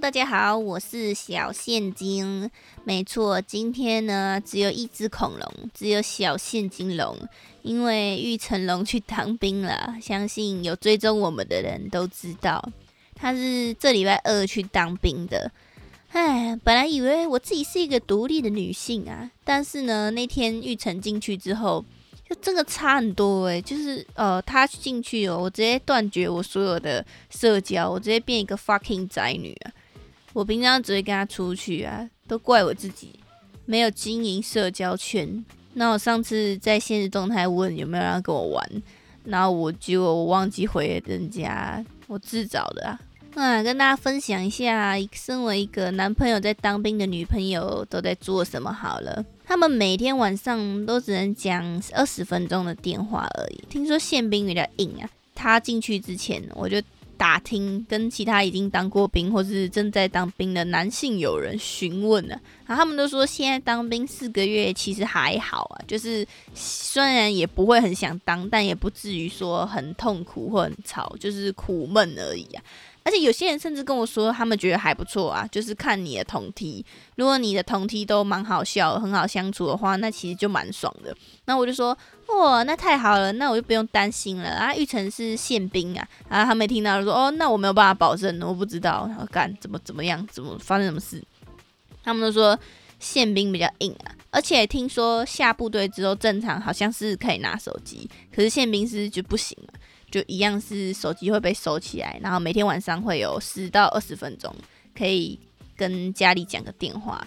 大家好，我是小现金。没错，今天呢只有一只恐龙，只有小现金龙，因为玉成龙去当兵了。相信有追踪我们的人都知道，他是这礼拜二去当兵的。唉，本来以为我自己是一个独立的女性啊，但是呢，那天玉成进去之后。就真的差很多诶，就是呃，他进去哦，我直接断绝我所有的社交，我直接变一个 fucking 宅女啊！我平常只会跟他出去啊，都怪我自己没有经营社交圈。那我上次在现实动态问有没有人跟我玩，然后我就我忘记回人家，我自找的啊。那跟大家分享一下，身为一个男朋友在当兵的女朋友都在做什么好了。他们每天晚上都只能讲二十分钟的电话而已。听说宪兵比较硬啊，他进去之前我就打听，跟其他已经当过兵或是正在当兵的男性友人询问了，然后他们都说现在当兵四个月其实还好啊，就是虽然也不会很想当，但也不至于说很痛苦或很吵，就是苦闷而已啊。而且有些人甚至跟我说，他们觉得还不错啊，就是看你的同梯，如果你的同梯都蛮好笑、很好相处的话，那其实就蛮爽的。那我就说，哇，那太好了，那我就不用担心了啊。玉成是宪兵啊，然后他们听到说，哦，那我没有办法保证，我不知道，干怎么怎么样，怎么发生什么事？他们都说宪兵比较硬啊，而且听说下部队之后正常好像是可以拿手机，可是宪兵是就不行了。就一样是手机会被收起来，然后每天晚上会有十到二十分钟可以跟家里讲个电话。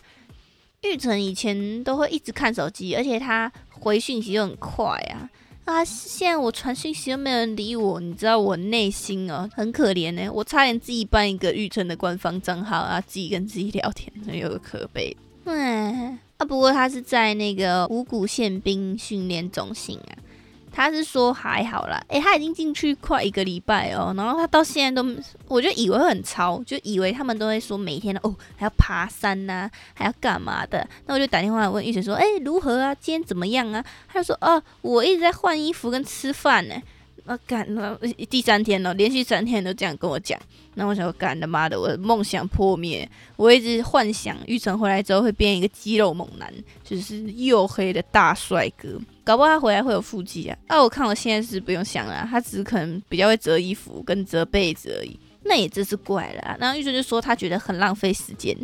玉成以前都会一直看手机，而且他回讯息又很快啊。啊，现在我传讯息都没有人理我，你知道我内心哦很可怜呢。我差点自己办一个玉成的官方账号啊，自己跟自己聊天，有个可悲。唉，啊，不过他是在那个五谷宪兵训练中心啊。他是说还好啦，诶，他已经进去快一个礼拜哦，然后他到现在都，我就以为很超，就以为他们都会说每天哦还要爬山呐，还要干嘛的，那我就打电话问玉成说，诶，如何啊？今天怎么样啊？他就说，哦，我一直在换衣服跟吃饭呢。啊，干，那第三天了，连续三天都这样跟我讲。那我想说，干他妈的，我的梦想破灭。我一直幻想玉成回来之后会变一个肌肉猛男，就是黝黑的大帅哥。搞不好他回来会有腹肌啊！啊，我看我现在是不用想了，他只是可能比较会折衣服跟折被子而已。那也真是怪了。然后玉成就说他觉得很浪费时间。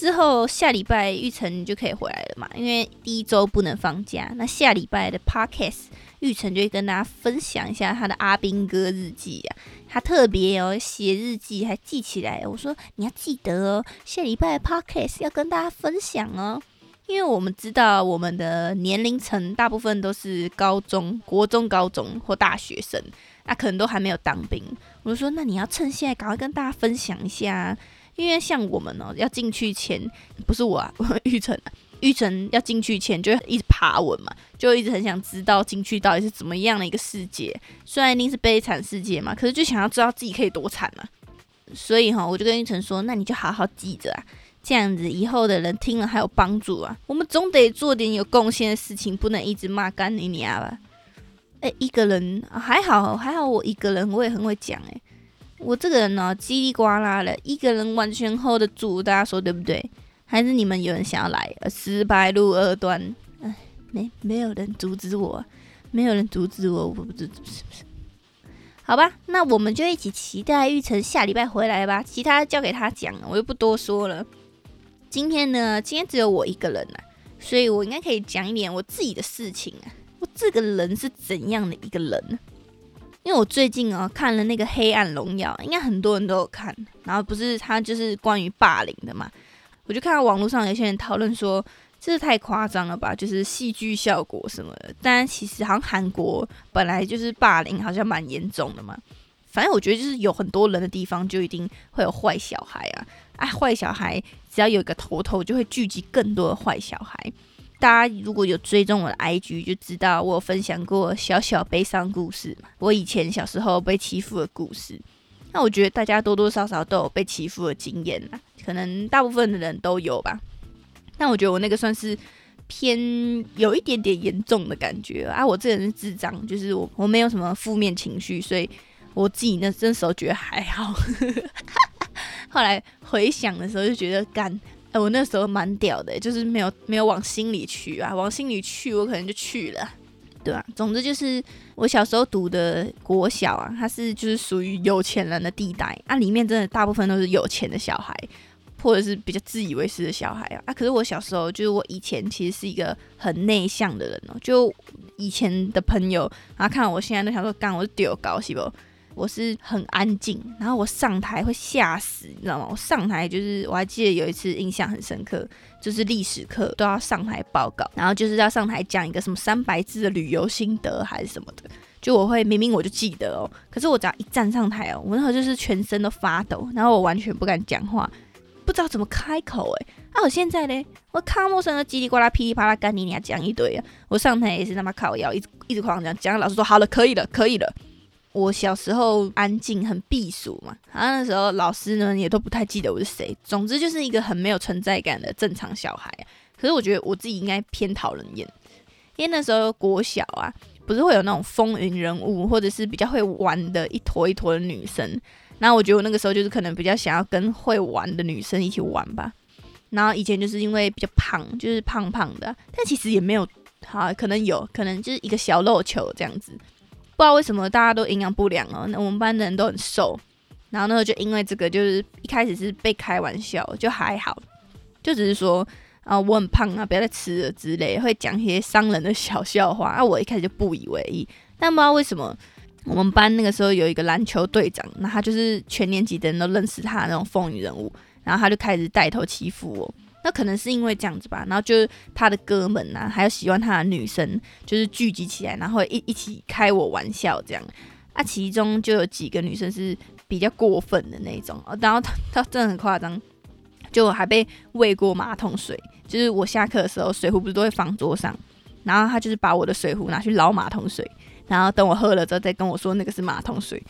之后下礼拜玉成就可以回来了嘛，因为第一周不能放假。那下礼拜的 podcast。玉成就会跟大家分享一下他的阿兵哥日记啊，他特别哦写日记还记起来。我说你要记得哦，下礼拜的 podcast 要跟大家分享哦，因为我们知道我们的年龄层大部分都是高中国中、高中或大学生，那可能都还没有当兵。我就说那你要趁现在赶快跟大家分享一下，因为像我们哦要进去前，不是我啊，我玉成啊。玉成要进去前就一直爬文嘛，就一直很想知道进去到底是怎么样的一个世界。虽然一定是悲惨世界嘛，可是就想要知道自己可以多惨嘛。所以哈，我就跟玉成说：“那你就好好记着啊，这样子以后的人听了还有帮助啊。我们总得做点有贡献的事情，不能一直骂干你娘吧。”哎，一个人还好还好，我一个人我也很会讲哎。我这个人呢，叽里呱啦的，一个人完全 hold 得住，大家说对不对？还是你们有人想要来？十白路二段，哎，没没有人阻止我，没有人阻止我，我不知是不是？好吧，那我们就一起期待玉成下礼拜回来吧。其他交给他讲，我就不多说了。今天呢，今天只有我一个人啊，所以我应该可以讲一点我自己的事情啊。我这个人是怎样的一个人呢？因为我最近啊看了那个《黑暗荣耀》，应该很多人都有看，然后不是他就是关于霸凌的嘛。我就看到网络上有些人讨论说，这太夸张了吧，就是戏剧效果什么的。但其实好像韩国本来就是霸凌，好像蛮严重的嘛。反正我觉得就是有很多人的地方，就一定会有坏小孩啊！啊，坏小孩只要有一个头头，就会聚集更多的坏小孩。大家如果有追踪我的 IG，就知道我有分享过小小悲伤故事嘛。我以前小时候被欺负的故事。那我觉得大家多多少少都有被欺负的经验啦。可能大部分的人都有吧，但我觉得我那个算是偏有一点点严重的感觉啊。我这人是智障，就是我我没有什么负面情绪，所以我自己那那时候觉得还好。后来回想的时候就觉得干，哎，我那时候蛮屌的，就是没有没有往心里去啊，往心里去我可能就去了。对啊，总之就是我小时候读的国小啊，它是就是属于有钱人的地带啊，里面真的大部分都是有钱的小孩，或者是比较自以为是的小孩啊。啊，可是我小时候就是我以前其实是一个很内向的人哦，就以前的朋友，然后看我现在都想说，干我是丢高是不？我是很安静，然后我上台会吓死，你知道吗？我上台就是我还记得有一次印象很深刻。就是历史课都要上台报告，然后就是要上台讲一个什么三百字的旅游心得还是什么的。就我会明明我就记得哦，可是我只要一站上台哦，我那时候就是全身都发抖，然后我完全不敢讲话，不知道怎么开口诶。啊，我现在嘞，我看陌生人叽里呱啦噼里啪啦干你俩讲一堆啊，我上台也是那么靠腰，一直一直狂讲，讲老师说好了，可以了，可以了。我小时候安静很避暑嘛，然后那时候老师呢也都不太记得我是谁。总之就是一个很没有存在感的正常小孩。可是我觉得我自己应该偏讨人厌，因为那时候国小啊，不是会有那种风云人物，或者是比较会玩的一坨一坨的女生。然后我觉得我那个时候就是可能比较想要跟会玩的女生一起玩吧。然后以前就是因为比较胖，就是胖胖的，但其实也没有，好可能有可能就是一个小肉球这样子。不知道为什么大家都营养不良哦，那我们班的人都很瘦，然后呢就因为这个，就是一开始是被开玩笑，就还好，就只是说啊我很胖啊，不要再吃了之类，会讲一些伤人的小笑话啊。我一开始就不以为意，但不知道为什么我们班那个时候有一个篮球队长，那他就是全年级的人都认识他那种风云人物，然后他就开始带头欺负我。那可能是因为这样子吧，然后就是他的哥们呐，还有喜欢他的女生，就是聚集起来，然后一一起开我玩笑这样。啊，其中就有几个女生是比较过分的那种，然后他他真的很夸张，就还被喂过马桶水。就是我下课的时候，水壶不是都会放桌上，然后他就是把我的水壶拿去捞马桶水，然后等我喝了之后再跟我说那个是马桶水。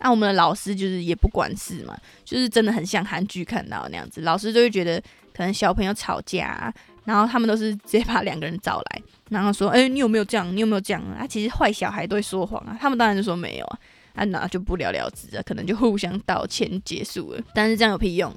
那我们的老师就是也不管事嘛，就是真的很像韩剧看到那样子，老师就会觉得。可能小朋友吵架，然后他们都是直接把两个人找来，然后说：“哎，你有没有这样？你有没有这样啊？”其实坏小孩都会说谎啊，他们当然就说没有啊，啊，那就不了了之啊，可能就互相道歉结束了。但是这样有屁用？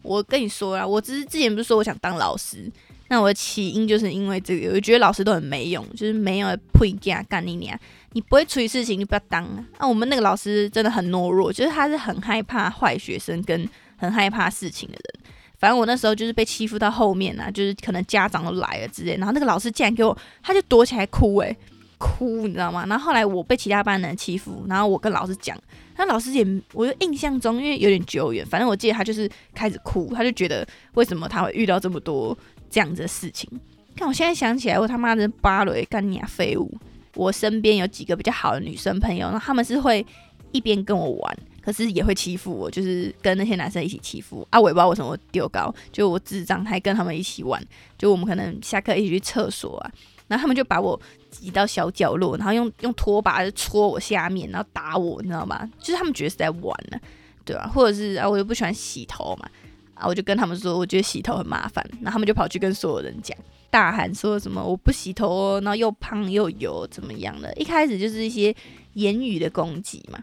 我跟你说啊，我只是之前不是说我想当老师，那我的起因就是因为这个，我觉得老师都很没用，就是没有配件干你娘，你不会处理事情就不要当啊。那我们那个老师真的很懦弱，就是他是很害怕坏学生跟很害怕事情的人。反正我那时候就是被欺负到后面啊，就是可能家长都来了之类，然后那个老师竟然给我，他就躲起来哭，诶，哭，你知道吗？然后后来我被其他班的人欺负，然后我跟老师讲，那老师也，我就印象中因为有点久远，反正我记得他就是开始哭，他就觉得为什么他会遇到这么多这样子的事情。看我现在想起来，我他妈的芭蕾干你啊废物！我身边有几个比较好的女生朋友，那他们是会一边跟我玩。可是也会欺负我，就是跟那些男生一起欺负啊！我也不知道为什么丢高，就我智障还跟他们一起玩，就我们可能下课一起去厕所啊，然后他们就把我挤到小角落，然后用用拖把就戳我下面，然后打我，你知道吗？就是他们觉得是在玩呢，对吧？或者是啊，我又不喜欢洗头嘛，啊，我就跟他们说，我觉得洗头很麻烦，然后他们就跑去跟所有人讲，大喊说什么我不洗头哦，然后又胖又油怎么样的？一开始就是一些言语的攻击嘛。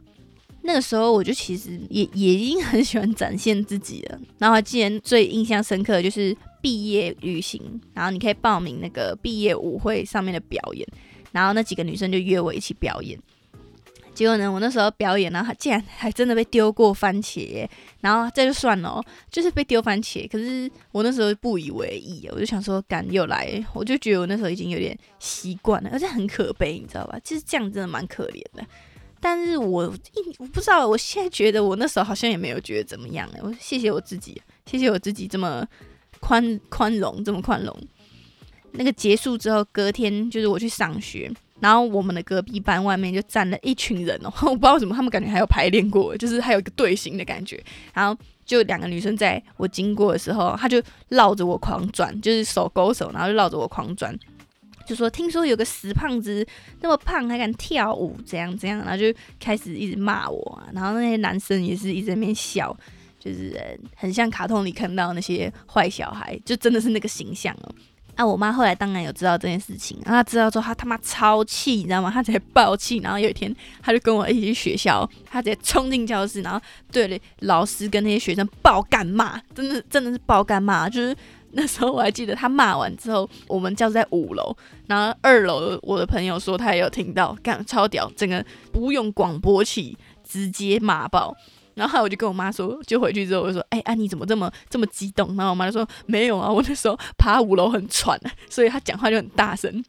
那个时候我就其实也也已经很喜欢展现自己了。然后还记得最印象深刻的就是毕业旅行，然后你可以报名那个毕业舞会上面的表演，然后那几个女生就约我一起表演。结果呢，我那时候表演，然后竟然还真的被丢过番茄，然后这就算了，就是被丢番茄。可是我那时候不以为意，我就想说，敢又来，我就觉得我那时候已经有点习惯了，而且很可悲，你知道吧？其实这样真的蛮可怜的。但是我一我不知道，我现在觉得我那时候好像也没有觉得怎么样哎，我谢谢我自己，谢谢我自己这么宽宽容，这么宽容。那个结束之后，隔天就是我去上学，然后我们的隔壁班外面就站了一群人哦，我不知道为什么他们感觉还有排练过，就是还有一个队形的感觉。然后就两个女生在我经过的时候，她就绕着我狂转，就是手勾手，然后就绕着我狂转。就说听说有个死胖子那么胖还敢跳舞，怎样怎样，然后就开始一直骂我，然后那些男生也是一直在那边笑，就是很像卡通里看到那些坏小孩，就真的是那个形象哦。啊，我妈后来当然有知道这件事情，然后知道之后，她他妈超气，你知道吗？她直接爆气，然后有一天，她就跟我一起去学校，她直接冲进教室，然后对了老师跟那些学生爆干骂，真的真的是爆干骂。就是那时候我还记得，他骂完之后，我们教室在五楼，然后二楼我的朋友说他也有听到，干超屌，整个不用广播器直接骂爆。然后我就跟我妈说，就回去之后我就说，哎，啊你怎么这么这么激动？然后我妈就说，没有啊，我那时候爬五楼很喘，所以他讲话就很大声。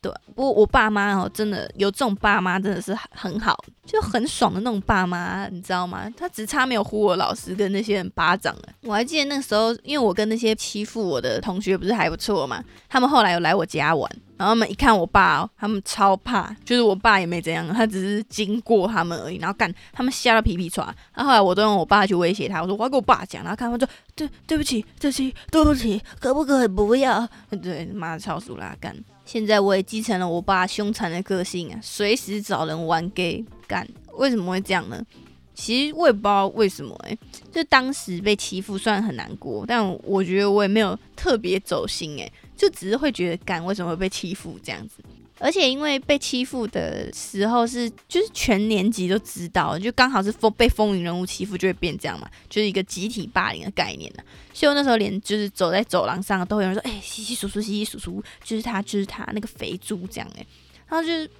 对，不过我爸妈哦，真的有这种爸妈真的是很好，就很爽的那种爸妈，你知道吗？他只差没有呼我老师跟那些人巴掌了。我还记得那时候，因为我跟那些欺负我的同学不是还不错嘛，他们后来有来我家玩，然后他们一看我爸，哦，他们超怕，就是我爸也没怎样，他只是经过他们而已，然后干他们吓到皮皮喘。然后后来我都用我爸去威胁他，我说我要跟我爸讲，然后看他们说对对不起，对不起，对不起，可不可以不要？对，妈的超熟啦，干。现在我也继承了我爸凶残的个性啊，随时找人玩 gay 干。为什么会这样呢？其实我也不知道为什么哎，就当时被欺负虽然很难过，但我觉得我也没有特别走心哎，就只是会觉得干为什么会被欺负这样子。而且因为被欺负的时候是就是全年级都知道，就刚好是风被风云人物欺负就会变这样嘛，就是一个集体霸凌的概念呢。所以我那时候连就是走在走廊上都有人说，哎，西西叔叔，西西叔叔，就是他，就是他那个肥猪这样哎。然后就是，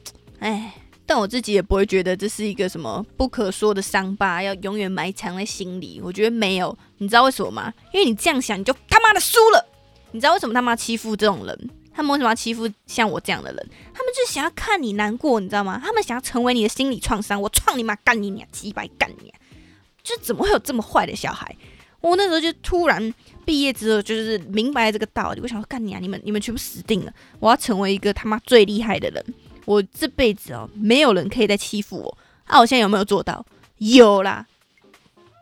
哎，但我自己也不会觉得这是一个什么不可说的伤疤，要永远埋藏在心里。我觉得没有，你知道为什么吗？因为你这样想，你就他妈的输了。你知道为什么他妈欺负这种人？他们为什么要欺负像我这样的人？他们就是想要看你难过，你知道吗？他们想要成为你的心理创伤。我创你妈，干你娘，鸡巴干你娘！就怎么会有这么坏的小孩？我那时候就突然毕业之后，就是明白这个道理。我想说，干你啊！你们你们全部死定了！我要成为一个他妈最厉害的人。我这辈子哦，没有人可以再欺负我。啊，我现在有没有做到？有啦，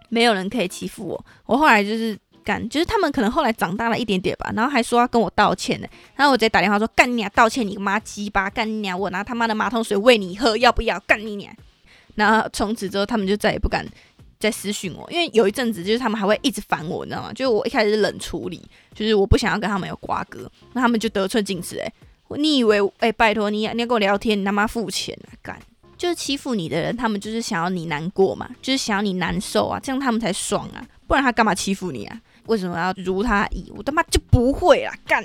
没有人可以欺负我。我后来就是。干，就是他们可能后来长大了一点点吧，然后还说要跟我道歉呢。然后我直接打电话说：“干你娘，道歉你个妈鸡巴，干你娘，我拿他妈的马桶水喂你喝，要不要？干你娘！”然后从此之后，他们就再也不敢再私讯我，因为有一阵子就是他们还会一直烦我，你知道吗？就是我一开始冷处理，就是我不想要跟他们有瓜葛，那他们就得寸进尺。哎，你以为哎，拜托你，你要跟我聊天，你他妈付钱啊？干，就是欺负你的人，他们就是想要你难过嘛，就是想要你难受啊，这样他们才爽啊，不然他干嘛欺负你啊？为什么要如他意？我他妈就不会啊！干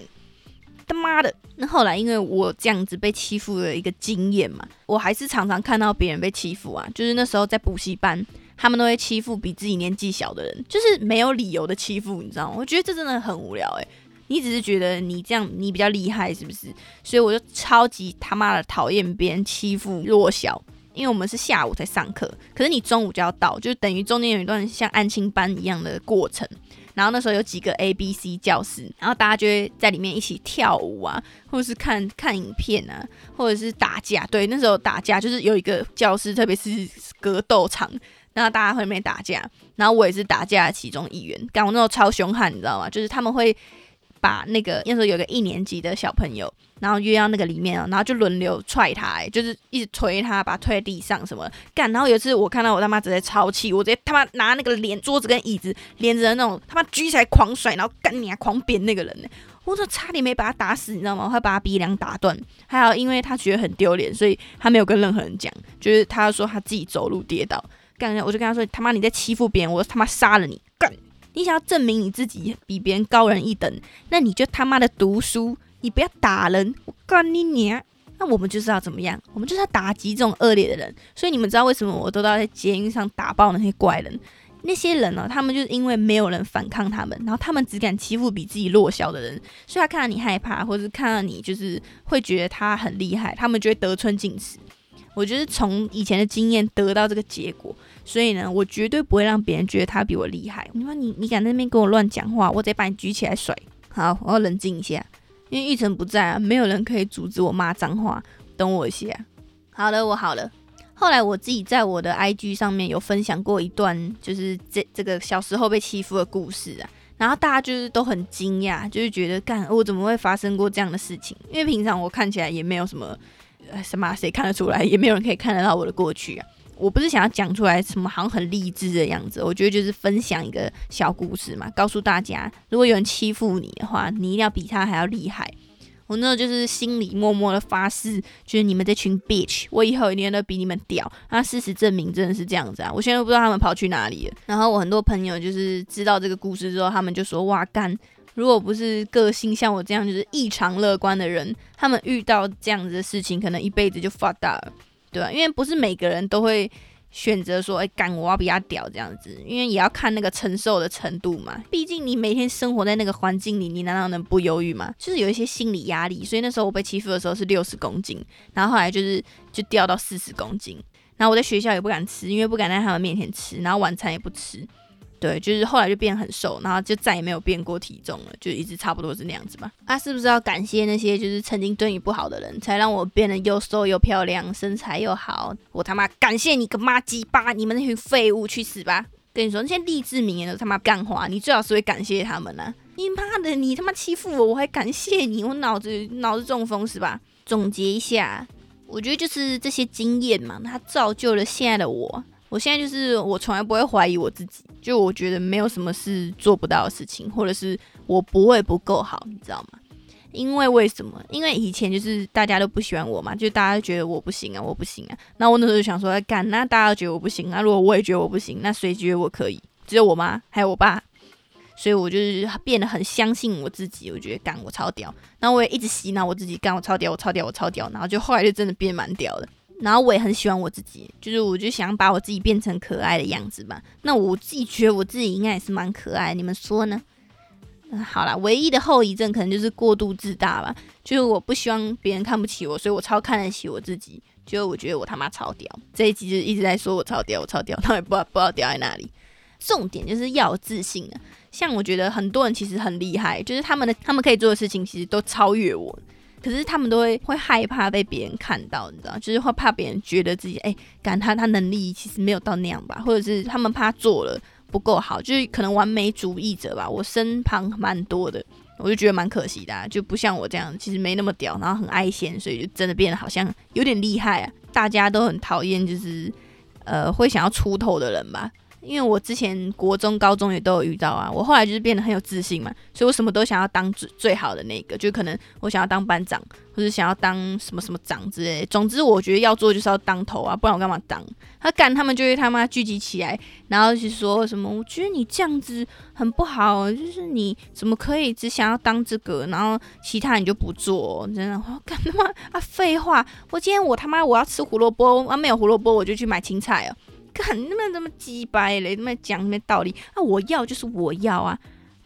他妈的！那后来因为我这样子被欺负的一个经验嘛，我还是常常看到别人被欺负啊。就是那时候在补习班，他们都会欺负比自己年纪小的人，就是没有理由的欺负，你知道吗？我觉得这真的很无聊诶。你只是觉得你这样你比较厉害是不是？所以我就超级他妈的讨厌别人欺负弱小。因为我们是下午才上课，可是你中午就要到，就等于中间有一段像安亲班一样的过程。然后那时候有几个 A、B、C 教室，然后大家就会在里面一起跳舞啊，或者是看看影片啊，或者是打架。对，那时候打架就是有一个教室，特别是格斗场，然后大家会里面打架。然后我也是打架其中一员，但我那时候超凶悍，你知道吗？就是他们会。把那个那时候有个一年级的小朋友，然后约到那个里面哦，然后就轮流踹他，就是一直推他，把他推在地上什么干。然后有一次我看到我他妈直接超气，我直接他妈拿那个连桌子跟椅子连着那种他妈举起来狂甩，然后干你啊，狂扁那个人呢。我说差点没把他打死，你知道吗？我还把他鼻梁打断。还好因为他觉得很丢脸，所以他没有跟任何人讲，就是他说他自己走路跌倒干。我就跟他说他妈你在欺负别人，我他妈杀了你。你想要证明你自己比别人高人一等，那你就他妈的读书，你不要打人，我干你娘！那我们就是要怎么样？我们就是要打击这种恶劣的人。所以你们知道为什么我都要在捷运上打爆那些怪人？那些人呢？他们就是因为没有人反抗他们，然后他们只敢欺负比自己弱小的人，所以他看到你害怕，或者是看到你就是会觉得他很厉害，他们就会得寸进尺。我就是从以前的经验得到这个结果。所以呢，我绝对不会让别人觉得他比我厉害。你说你，你敢在那边跟我乱讲话，我直接把你举起来甩。好，我要冷静一下，因为玉成不在啊，没有人可以阻止我骂脏话。等我一下。好了，我好了。后来我自己在我的 IG 上面有分享过一段，就是这这个小时候被欺负的故事啊。然后大家就是都很惊讶，就是觉得干我怎么会发生过这样的事情？因为平常我看起来也没有什么什么，谁看得出来？也没有人可以看得到我的过去啊。我不是想要讲出来什么好像很励志的样子，我觉得就是分享一个小故事嘛，告诉大家，如果有人欺负你的话，你一定要比他还要厉害。我那就是心里默默的发誓，就是你们这群 bitch，我以后一定都比你们屌。那事实证明真的是这样子啊！我现在都不知道他们跑去哪里了。然后我很多朋友就是知道这个故事之后，他们就说：哇干！如果不是个性像我这样就是异常乐观的人，他们遇到这样子的事情，可能一辈子就发大了，对吧？因为不是每个人都会。选择说，哎，干我要比他屌这样子，因为也要看那个承受的程度嘛。毕竟你每天生活在那个环境里，你难道能不忧郁吗？就是有一些心理压力。所以那时候我被欺负的时候是六十公斤，然后后来就是就掉到四十公斤，然后我在学校也不敢吃，因为不敢在他们面前吃，然后晚餐也不吃。对，就是后来就变很瘦，然后就再也没有变过体重了，就一直差不多是那样子吧。啊，是不是要感谢那些就是曾经对你不好的人，才让我变得又瘦又漂亮，身材又好？我他妈感谢你个妈鸡巴！你们那群废物去死吧！跟你说，那些励志名言都他妈干话，你最好是会感谢他们呢。你妈的，你他妈欺负我，我还感谢你？我脑子脑子中风是吧？总结一下，我觉得就是这些经验嘛，它造就了现在的我。我现在就是我从来不会怀疑我自己，就我觉得没有什么是做不到的事情，或者是我不会不够好，你知道吗？因为为什么？因为以前就是大家都不喜欢我嘛，就大家觉得我不行啊，我不行啊。那我那时候就想说，干，那大家觉得我不行，那如果我也觉得我不行，那谁觉得我可以？只有我妈还有我爸，所以我就是变得很相信我自己，我觉得干我超屌。然后我也一直洗脑我自己，干我超屌，我超屌，我超屌。然后就后来就真的变蛮屌的。然后我也很喜欢我自己，就是我就想把我自己变成可爱的样子吧。那我自己觉得我自己应该也是蛮可爱，你们说呢？好啦，唯一的后遗症可能就是过度自大吧。就是我不希望别人看不起我，所以我超看得起我自己。就我觉得我他妈超屌，这一集就一直在说我超屌，我超屌，他也不知道不知道屌在哪里。重点就是要有自信啊。像我觉得很多人其实很厉害，就是他们的他们可以做的事情其实都超越我。可是他们都会会害怕被别人看到，你知道，就是会怕别人觉得自己哎，感他他能力其实没有到那样吧，或者是他们怕做了不够好，就是可能完美主义者吧。我身旁蛮多的，我就觉得蛮可惜的，就不像我这样，其实没那么屌，然后很爱现，所以就真的变得好像有点厉害啊。大家都很讨厌，就是呃会想要出头的人吧。因为我之前国中、高中也都有遇到啊，我后来就是变得很有自信嘛，所以我什么都想要当最最好的那个，就可能我想要当班长，或者想要当什么什么长之类。总之，我觉得要做就是要当头啊，不然我干嘛当？他干，他们就会他妈聚集起来，然后就说什么？我觉得你这样子很不好，就是你怎么可以只想要当这个，然后其他你就不做？真的，我干他妈啊！废话，我今天我他妈我要吃胡萝卜啊，没有胡萝卜我就去买青菜哦。看那么这么鸡掰嘞，那么讲那么道理？啊，我要就是我要啊，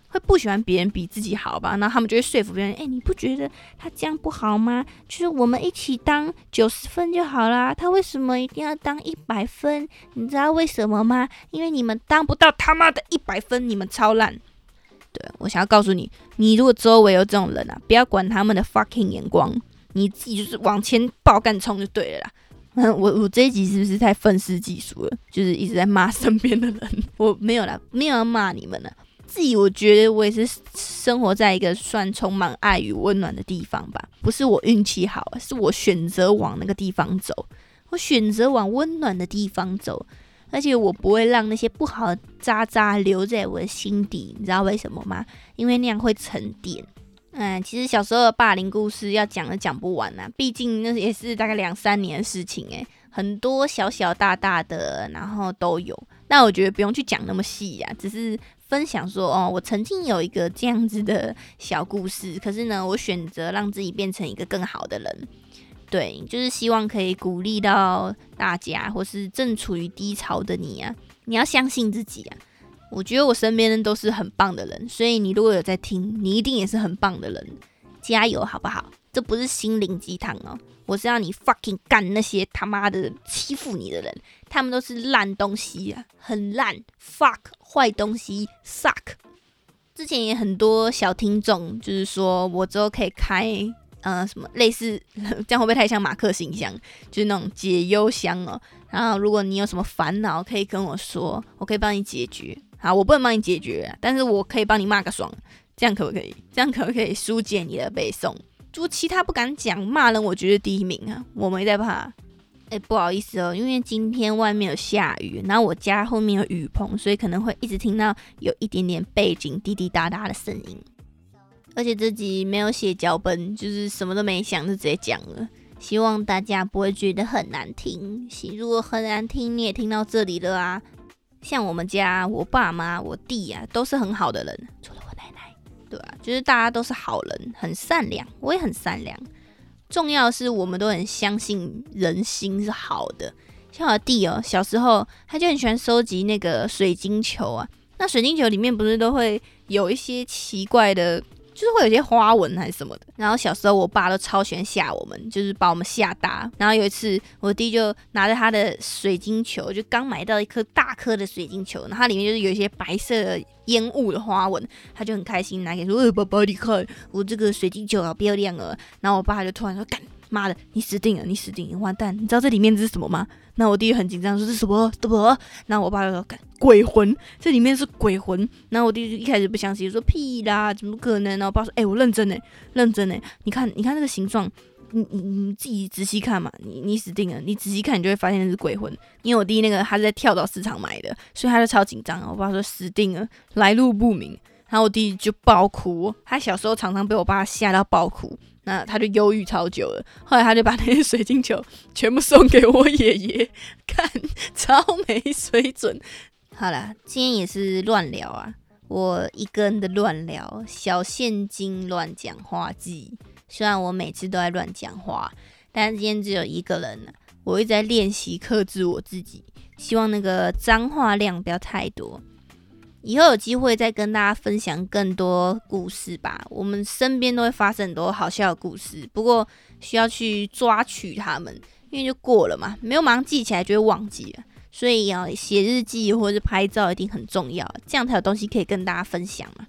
会不喜欢别人比自己好吧？然后他们就会说服别人，哎，你不觉得他这样不好吗？就是我们一起当九十分就好啦，他为什么一定要当一百分？你知道为什么吗？因为你们当不到他妈的一百分，你们超烂。对我想要告诉你，你如果周围有这种人啊，不要管他们的 fucking 眼光，你自己就是往前爆干冲就对了啦。嗯，我我这一集是不是太愤世嫉俗了？就是一直在骂身边的人。我没有啦，没有要骂你们了。自己我觉得我也是生活在一个算充满爱与温暖的地方吧。不是我运气好，是我选择往那个地方走。我选择往温暖的地方走，而且我不会让那些不好的渣渣留在我的心底。你知道为什么吗？因为那样会沉淀。嗯，其实小时候的霸凌故事要讲都讲不完呐，毕竟那也是大概两三年的事情诶，很多小小大大的，然后都有。那我觉得不用去讲那么细呀，只是分享说哦，我曾经有一个这样子的小故事，可是呢，我选择让自己变成一个更好的人，对，就是希望可以鼓励到大家，或是正处于低潮的你啊，你要相信自己啊。我觉得我身边人都是很棒的人，所以你如果有在听，你一定也是很棒的人，加油好不好？这不是心灵鸡汤哦，我是要你 fucking 干那些他妈的欺负你的人，他们都是烂东西啊，很烂，fuck 坏东西，suck。之前也很多小听众就是说我之后可以开呃什么类似，这样会不会太像马克形象？就是那种解忧箱哦，然后如果你有什么烦恼，可以跟我说，我可以帮你解决。好，我不能帮你解决，但是我可以帮你骂个爽，这样可不可以？这样可不可以疏解你的背诵？就其他不敢讲，骂人我觉得第一名啊，我没在怕。哎，不好意思哦，因为今天外面有下雨，然后我家后面有雨棚，所以可能会一直听到有一点点背景滴滴答答的声音。而且这集没有写脚本，就是什么都没想就直接讲了，希望大家不会觉得很难听。如果很难听，你也听到这里了啊。像我们家，我爸妈、我弟啊，都是很好的人，除了我奶奶，对吧？就是大家都是好人，很善良，我也很善良。重要的是，我们都很相信人心是好的。像我弟哦，小时候他就很喜欢收集那个水晶球啊。那水晶球里面不是都会有一些奇怪的？就是会有些花纹还是什么的，然后小时候我爸都超喜欢吓我们，就是把我们吓大。然后有一次我弟就拿着他的水晶球，就刚买到一颗大颗的水晶球，然后它里面就是有一些白色烟雾的花纹，他就很开心拿给说：“呃，宝宝你看，我这个水晶球好漂亮哦。”然后我爸就突然说：“干妈的，你死定了，你死定了，完蛋！你知道这里面是什么吗？”那我弟很紧张，说是什么什么？然后我爸就说鬼魂，这里面是鬼魂。然后我弟就一开始不相信，说屁啦，怎么可能？然后我爸说，哎，我认真呢，认真呢，你看，你看那个形状，你你你自己仔细看嘛，你你死定了，你仔细看，你就会发现那是鬼魂。因为我弟那个他是在跳蚤市场买的，所以他就超紧张。我爸说死定了，来路不明。然后我弟就爆哭，他小时候常常被我爸吓到爆哭。那他就忧郁超久了，后来他就把那些水晶球全部送给我爷爷，看超没水准。好了，今天也是乱聊啊，我一个人的乱聊，小现金乱讲话记。虽然我每次都在乱讲话，但是今天只有一个人，我一直在练习克制我自己，希望那个脏话量不要太多。以后有机会再跟大家分享更多故事吧。我们身边都会发生很多好笑的故事，不过需要去抓取他们，因为就过了嘛，没有马上记起来就会忘记了。所以要写日记或者是拍照一定很重要，这样才有东西可以跟大家分享嘛。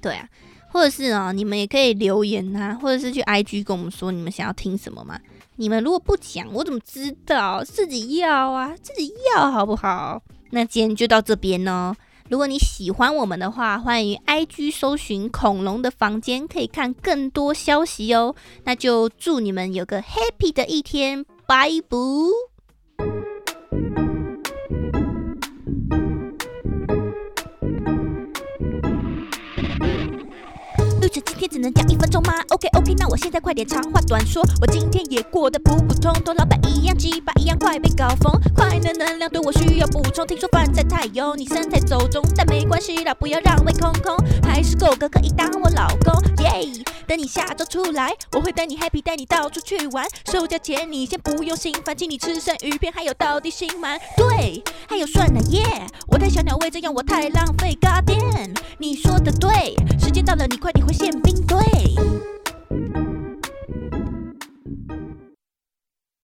对啊，或者是啊，你们也可以留言啊，或者是去 IG 跟我们说你们想要听什么嘛。你们如果不讲，我怎么知道？自己要啊，自己要好不好？那今天就到这边哦。如果你喜欢我们的话，欢迎 IG 搜寻“恐龙的房间”，可以看更多消息哦。那就祝你们有个 happy 的一天，拜拜。这今天只能讲一分钟吗？OK OK，那我现在快点长话短说。我今天也过得普普通通，老板一样鸡巴一样快被搞疯。快乐能量对我需要补充，听说饭菜太油你身材走中，但没关系啦，不要让胃空空。还是狗哥可以当我老公，耶！等你下周出来，我会带你 happy，带你到处去玩。收假前你先不用心烦，请你吃生鱼片，还有到底心满。对，还有酸奶耶！我带小鸟喂，这样我太浪费。God damn，你说的对，时间到了，你快点回宪兵队。Thank you.